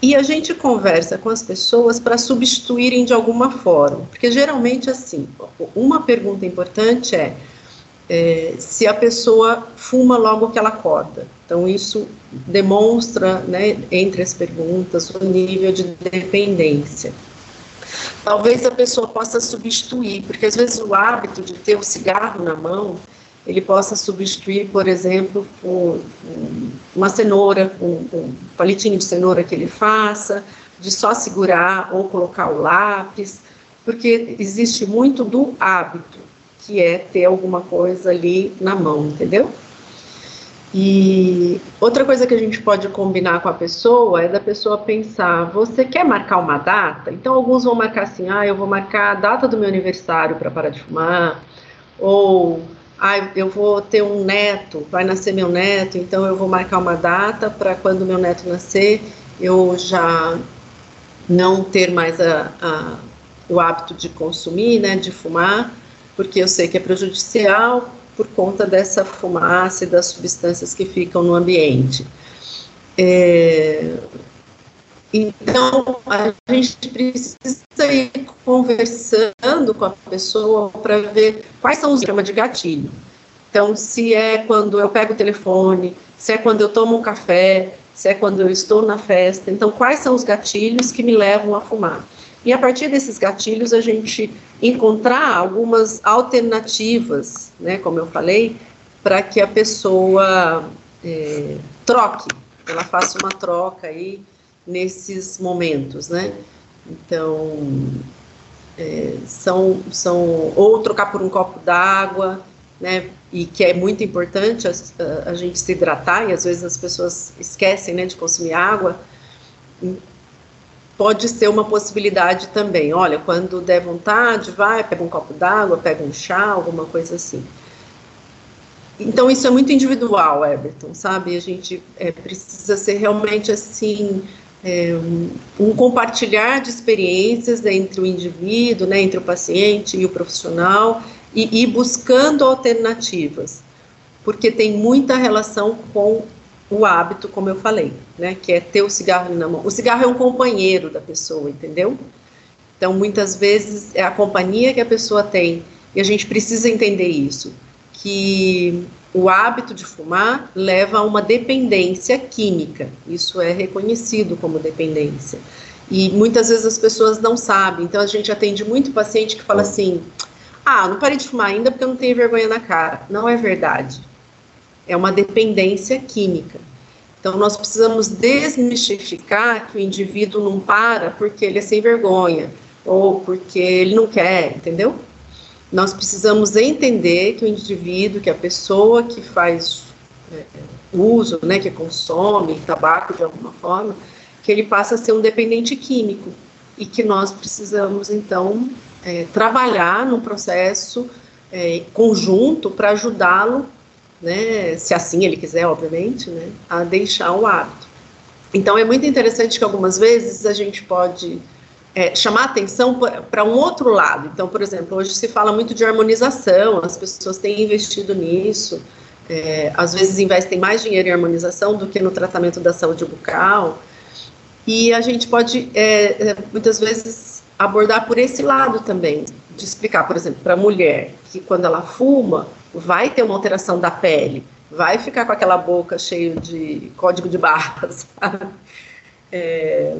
E a gente conversa com as pessoas para substituírem de alguma forma, porque geralmente assim, uma pergunta importante é, é, se a pessoa fuma logo que ela acorda. Então isso demonstra, né, entre as perguntas, o nível de dependência. Talvez a pessoa possa substituir, porque às vezes o hábito de ter o cigarro na mão ele possa substituir, por exemplo, por uma cenoura, um, um palitinho de cenoura que ele faça, de só segurar ou colocar o lápis, porque existe muito do hábito, que é ter alguma coisa ali na mão, entendeu? E outra coisa que a gente pode combinar com a pessoa é da pessoa pensar: você quer marcar uma data? Então, alguns vão marcar assim: ah, eu vou marcar a data do meu aniversário para parar de fumar, ou ah, eu vou ter um neto, vai nascer meu neto, então eu vou marcar uma data para quando meu neto nascer eu já não ter mais a, a, o hábito de consumir, né, de fumar, porque eu sei que é prejudicial por conta dessa fumaça e das substâncias que ficam no ambiente. É, então, a gente precisa ir conversando com a pessoa para ver quais são os chama de gatilho. Então, se é quando eu pego o telefone, se é quando eu tomo um café, se é quando eu estou na festa. Então, quais são os gatilhos que me levam a fumar? E a partir desses gatilhos, a gente encontrar algumas alternativas, né, como eu falei, para que a pessoa é, troque, ela faça uma troca aí nesses momentos, né? Então, é, são, são ou trocar por um copo d'água, né? E que é muito importante a, a, gente se hidratar e às vezes as pessoas esquecem, né, de consumir água. Pode ser uma possibilidade também. Olha, quando der vontade, vai, pega um copo d'água, pega um chá, alguma coisa assim. Então, isso é muito individual, Everton, sabe? A gente é, precisa ser realmente assim é, um compartilhar de experiências entre o indivíduo, né, entre o paciente e o profissional, e ir buscando alternativas, porque tem muita relação com o hábito, como eu falei, né, que é ter o cigarro na mão. O cigarro é um companheiro da pessoa, entendeu? Então, muitas vezes é a companhia que a pessoa tem, e a gente precisa entender isso, que o hábito de fumar leva a uma dependência química. Isso é reconhecido como dependência. E muitas vezes as pessoas não sabem. Então a gente atende muito paciente que fala assim: "Ah, não parei de fumar ainda porque eu não tenho vergonha na cara". Não é verdade. É uma dependência química. Então nós precisamos desmistificar que o indivíduo não para porque ele é sem vergonha ou porque ele não quer, entendeu? Nós precisamos entender que o indivíduo, que a pessoa que faz é, uso, né, que consome tabaco de alguma forma, que ele passa a ser um dependente químico e que nós precisamos, então, é, trabalhar num processo é, conjunto para ajudá-lo, né, se assim ele quiser, obviamente, né, a deixar o hábito. Então, é muito interessante que algumas vezes a gente pode é, chamar atenção para um outro lado. Então, por exemplo, hoje se fala muito de harmonização, as pessoas têm investido nisso, é, às vezes investem mais dinheiro em harmonização do que no tratamento da saúde bucal. E a gente pode, é, é muitas vezes, abordar por esse lado também, de explicar, por exemplo, para a mulher que quando ela fuma, vai ter uma alteração da pele, vai ficar com aquela boca cheia de código de barras, é,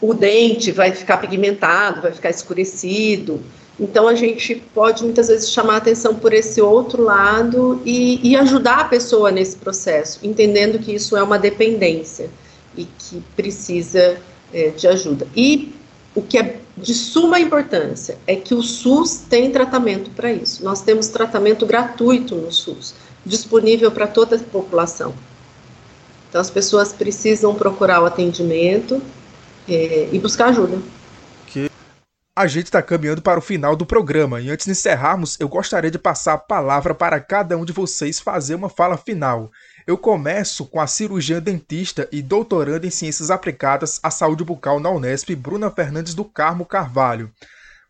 o dente vai ficar pigmentado, vai ficar escurecido. Então a gente pode muitas vezes chamar atenção por esse outro lado e, e ajudar a pessoa nesse processo, entendendo que isso é uma dependência e que precisa é, de ajuda. E o que é de suma importância é que o SUS tem tratamento para isso. Nós temos tratamento gratuito no SUS disponível para toda a população. Então, as pessoas precisam procurar o atendimento é, e buscar ajuda. Que a gente está caminhando para o final do programa e antes de encerrarmos, eu gostaria de passar a palavra para cada um de vocês fazer uma fala final. Eu começo com a cirurgiã dentista e doutoranda em ciências aplicadas à saúde bucal na Unesp, Bruna Fernandes do Carmo Carvalho.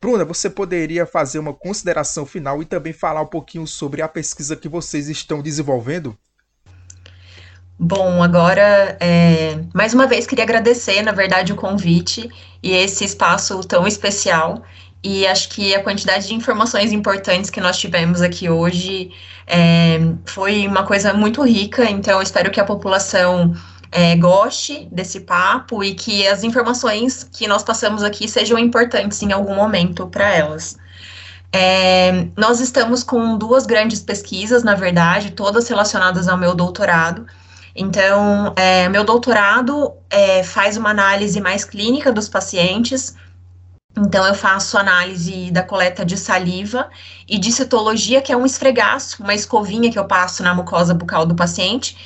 Bruna, você poderia fazer uma consideração final e também falar um pouquinho sobre a pesquisa que vocês estão desenvolvendo? Bom, agora, é, mais uma vez, queria agradecer, na verdade, o convite e esse espaço tão especial. E acho que a quantidade de informações importantes que nós tivemos aqui hoje é, foi uma coisa muito rica. Então, espero que a população é, goste desse papo e que as informações que nós passamos aqui sejam importantes em algum momento para elas. É, nós estamos com duas grandes pesquisas, na verdade, todas relacionadas ao meu doutorado. Então, é, meu doutorado é, faz uma análise mais clínica dos pacientes. Então, eu faço análise da coleta de saliva e de citologia, que é um esfregaço, uma escovinha que eu passo na mucosa bucal do paciente.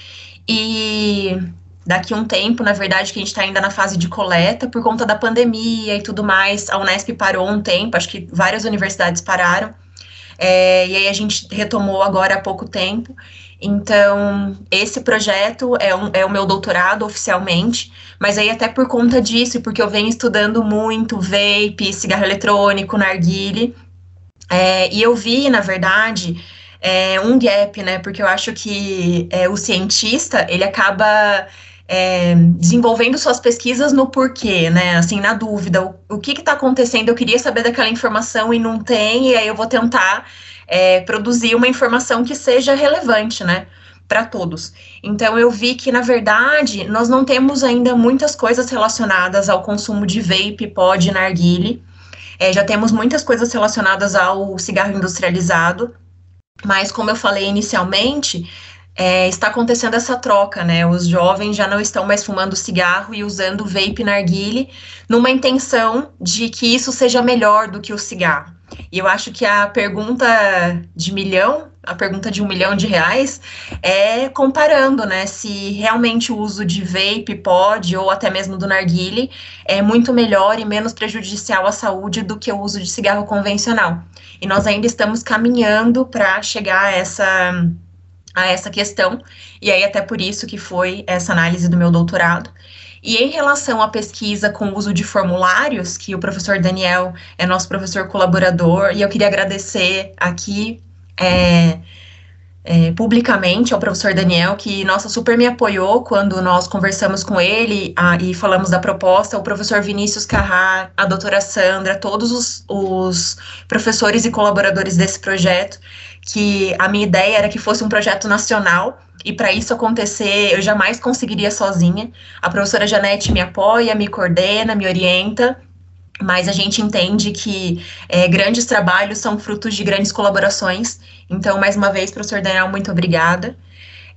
E daqui um tempo, na verdade, que a gente está ainda na fase de coleta, por conta da pandemia e tudo mais, a Unesp parou um tempo, acho que várias universidades pararam, é, e aí a gente retomou agora há pouco tempo. Então, esse projeto é, um, é o meu doutorado oficialmente, mas aí até por conta disso, porque eu venho estudando muito vape, cigarro eletrônico, narguile, é, e eu vi, na verdade, é, um gap, né, porque eu acho que é, o cientista, ele acaba é, desenvolvendo suas pesquisas no porquê, né? Assim, na dúvida, o, o que está acontecendo? Eu queria saber daquela informação e não tem, e aí eu vou tentar é, produzir uma informação que seja relevante, né? Para todos. Então, eu vi que, na verdade, nós não temos ainda muitas coisas relacionadas ao consumo de vape, pod, narguile. É, já temos muitas coisas relacionadas ao cigarro industrializado, mas, como eu falei inicialmente, é, está acontecendo essa troca, né? Os jovens já não estão mais fumando cigarro e usando vape narguile numa intenção de que isso seja melhor do que o cigarro. E eu acho que a pergunta de milhão, a pergunta de um milhão de reais, é comparando, né? Se realmente o uso de vape, pod ou até mesmo do narguile é muito melhor e menos prejudicial à saúde do que o uso de cigarro convencional. E nós ainda estamos caminhando para chegar a essa a essa questão, e aí até por isso que foi essa análise do meu doutorado. E em relação à pesquisa com o uso de formulários, que o professor Daniel é nosso professor colaborador, e eu queria agradecer aqui é, é, publicamente ao professor Daniel, que, nossa, super me apoiou quando nós conversamos com ele a, e falamos da proposta, o professor Vinícius Carrar, a doutora Sandra, todos os, os professores e colaboradores desse projeto, que a minha ideia era que fosse um projeto nacional, e para isso acontecer, eu jamais conseguiria sozinha. A professora Janete me apoia, me coordena, me orienta, mas a gente entende que é, grandes trabalhos são frutos de grandes colaborações. Então, mais uma vez, professor Daniel, muito obrigada.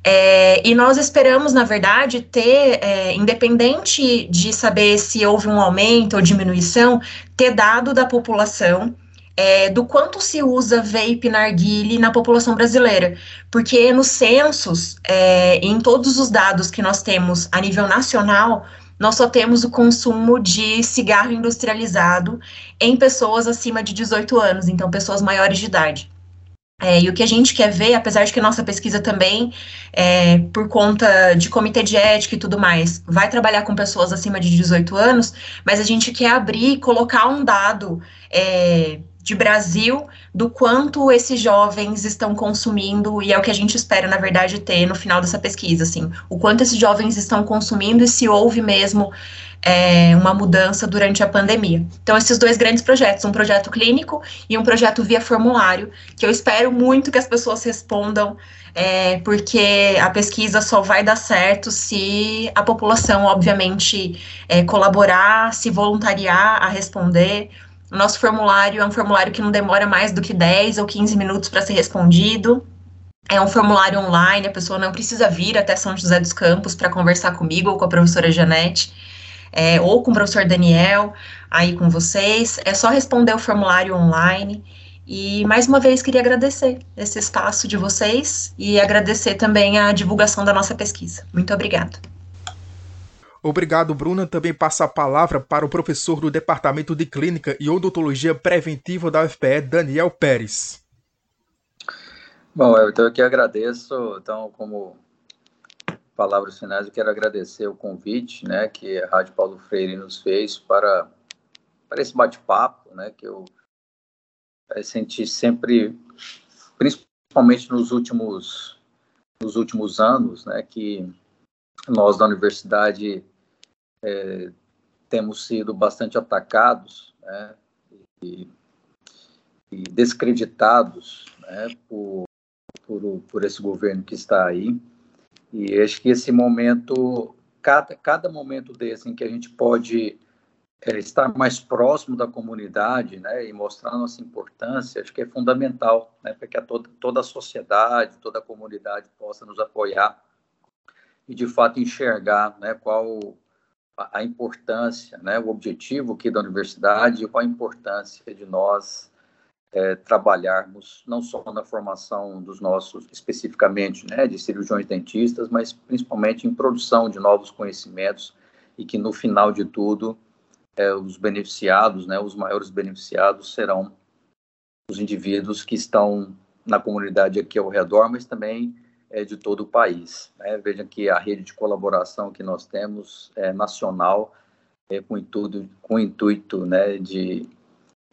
É, e nós esperamos, na verdade, ter, é, independente de saber se houve um aumento ou diminuição, ter dado da população é, do quanto se usa vape narguile na população brasileira, porque nos censos, é, em todos os dados que nós temos a nível nacional, nós só temos o consumo de cigarro industrializado em pessoas acima de 18 anos, então pessoas maiores de idade. É, e o que a gente quer ver, apesar de que nossa pesquisa também, é, por conta de comitê de ética e tudo mais, vai trabalhar com pessoas acima de 18 anos, mas a gente quer abrir, colocar um dado é, de Brasil do quanto esses jovens estão consumindo, e é o que a gente espera, na verdade, ter no final dessa pesquisa, assim, o quanto esses jovens estão consumindo e se houve mesmo é, uma mudança durante a pandemia. Então, esses dois grandes projetos, um projeto clínico e um projeto via formulário, que eu espero muito que as pessoas respondam, é, porque a pesquisa só vai dar certo se a população, obviamente, é, colaborar, se voluntariar a responder. O nosso formulário é um formulário que não demora mais do que 10 ou 15 minutos para ser respondido. É um formulário online, a pessoa não precisa vir até São José dos Campos para conversar comigo ou com a professora Janete é, ou com o professor Daniel, aí com vocês. É só responder o formulário online. E mais uma vez queria agradecer esse espaço de vocês e agradecer também a divulgação da nossa pesquisa. Muito obrigada. Obrigado, Bruna. Também passa a palavra para o professor do Departamento de Clínica e Odontologia Preventiva da UFPE, Daniel Pérez. Bom, eu que agradeço, então, como palavras finais, eu quero agradecer o convite, né, que a Rádio Paulo Freire nos fez para, para esse bate-papo, né, que eu é, senti sempre, principalmente nos últimos, nos últimos anos, né, que nós da universidade é, temos sido bastante atacados, né, e, e descreditados, né, por, por, por esse governo que está aí, e acho que esse momento, cada, cada momento desse em que a gente pode é, estar mais próximo da comunidade, né, e mostrar a nossa importância, acho que é fundamental, né, para que a toda, toda a sociedade, toda a comunidade possa nos apoiar e, de fato, enxergar, né, qual a importância, né, o objetivo aqui da universidade e qual a importância de nós é, trabalharmos não só na formação dos nossos, especificamente, né, de cirurgiões dentistas, mas principalmente em produção de novos conhecimentos e que no final de tudo é, os beneficiados, né, os maiores beneficiados serão os indivíduos que estão na comunidade aqui ao redor, mas também é, de todo o país. Né? Veja que a rede de colaboração que nós temos é nacional, é, com, intuito, com intuito né, de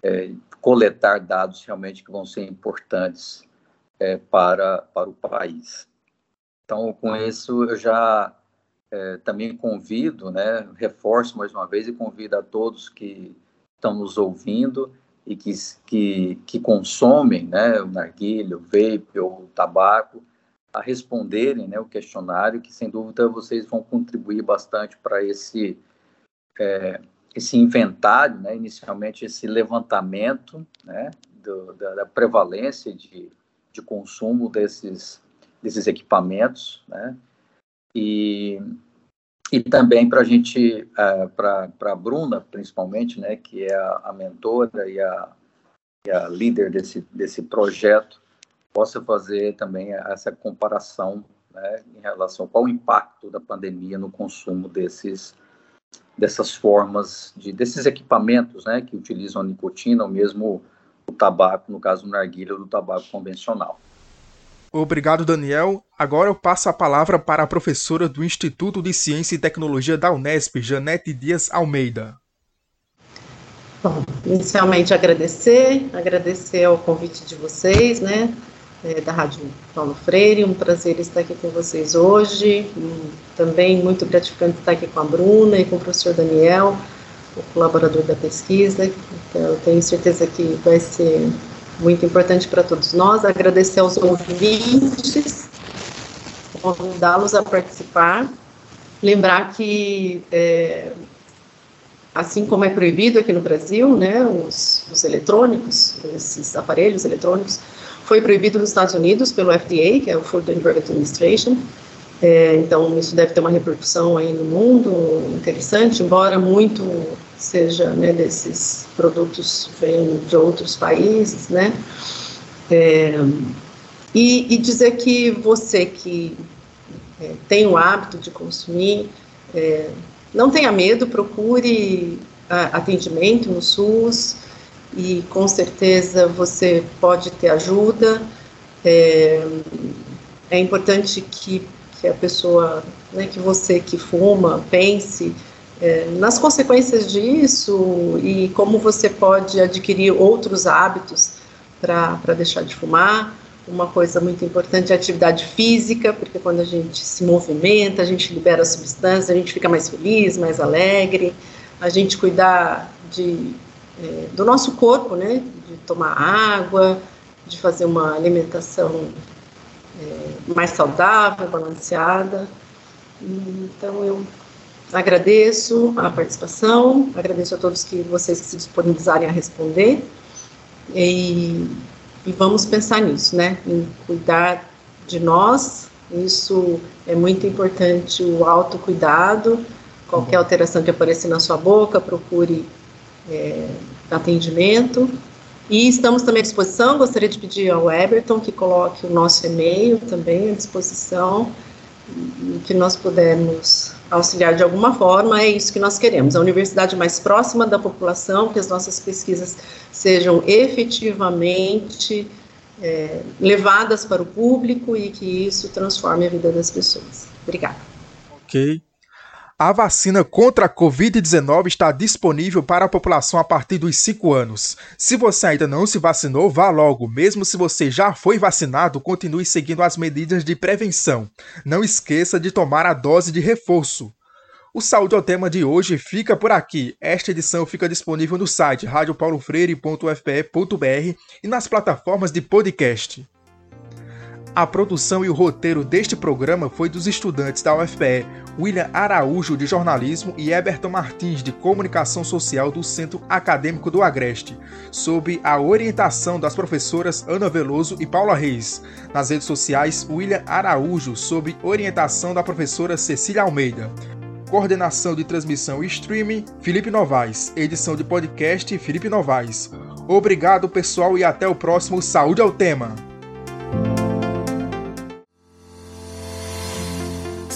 é, coletar dados realmente que vão ser importantes é, para, para o país. Então, com isso, eu já é, também convido, né, reforço mais uma vez e convido a todos que estão nos ouvindo e que, que, que consomem né, o narguilho, o vape ou o tabaco, a responderem né, o questionário, que sem dúvida vocês vão contribuir bastante para esse é, esse inventário, né, inicialmente esse levantamento né, do, da, da, prevalência de, de consumo desses, desses equipamentos, né, e, e também para a gente, uh, para a Bruna, principalmente, né, que é a, a mentora e a, e a líder desse, desse projeto, possa fazer também essa comparação né, em relação ao impacto da pandemia no consumo desses dessas formas, de, desses equipamentos né, que utilizam a nicotina ou mesmo o tabaco, no caso do narguilha ou do tabaco convencional. Obrigado, Daniel. Agora eu passo a palavra para a professora do Instituto de Ciência e Tecnologia da Unesp, Janete Dias Almeida. Bom, inicialmente agradecer, agradecer ao convite de vocês, né, é, da Rádio Paulo Freire. Um prazer estar aqui com vocês hoje. Também muito gratificante estar aqui com a Bruna e com o professor Daniel, o colaborador da pesquisa. Então, eu tenho certeza que vai ser muito importante para todos nós. Agradecer aos ouvintes, convidá-los a participar. Lembrar que, é, assim como é proibido aqui no Brasil, né, os, os eletrônicos, esses aparelhos eletrônicos, foi proibido nos Estados Unidos pelo FDA, que é o Food and Drug Administration. É, então, isso deve ter uma repercussão aí no mundo interessante, embora muito seja né, desses produtos venham de outros países, né? É, e, e, dizer que você que é, tem o hábito de consumir, é, não tenha medo, procure atendimento no SUS e com certeza você pode ter ajuda. É, é importante que, que a pessoa, né, que você que fuma, pense é, nas consequências disso e como você pode adquirir outros hábitos para deixar de fumar. Uma coisa muito importante é a atividade física, porque quando a gente se movimenta, a gente libera substâncias, a gente fica mais feliz, mais alegre. A gente cuidar de, é, do nosso corpo, né? De tomar água, de fazer uma alimentação é, mais saudável, balanceada. Então eu agradeço a participação, agradeço a todos que vocês que se disponibilizarem a responder e e vamos pensar nisso, né? Em cuidar de nós. Isso é muito importante, o autocuidado. Qualquer alteração que aparecer na sua boca, procure é, atendimento. E estamos também à disposição. Gostaria de pedir ao Eberton que coloque o nosso e-mail também à disposição, que nós pudermos auxiliar de alguma forma, é isso que nós queremos. A universidade mais próxima da população, que as nossas pesquisas sejam efetivamente é, levadas para o público e que isso transforme a vida das pessoas. Obrigada. Ok. A vacina contra a Covid-19 está disponível para a população a partir dos 5 anos. Se você ainda não se vacinou, vá logo. Mesmo se você já foi vacinado, continue seguindo as medidas de prevenção. Não esqueça de tomar a dose de reforço. O Saúde ao Tema de hoje fica por aqui. Esta edição fica disponível no site radiopaulofreire.fpe.br e nas plataformas de podcast. A produção e o roteiro deste programa foi dos estudantes da UFPE, William Araújo, de Jornalismo, e Eberton Martins, de Comunicação Social do Centro Acadêmico do Agreste, sob a orientação das professoras Ana Veloso e Paula Reis. Nas redes sociais, William Araújo, sob orientação da professora Cecília Almeida. Coordenação de transmissão e streaming, Felipe Novaes. Edição de podcast, Felipe Novaes. Obrigado, pessoal, e até o próximo Saúde ao Tema.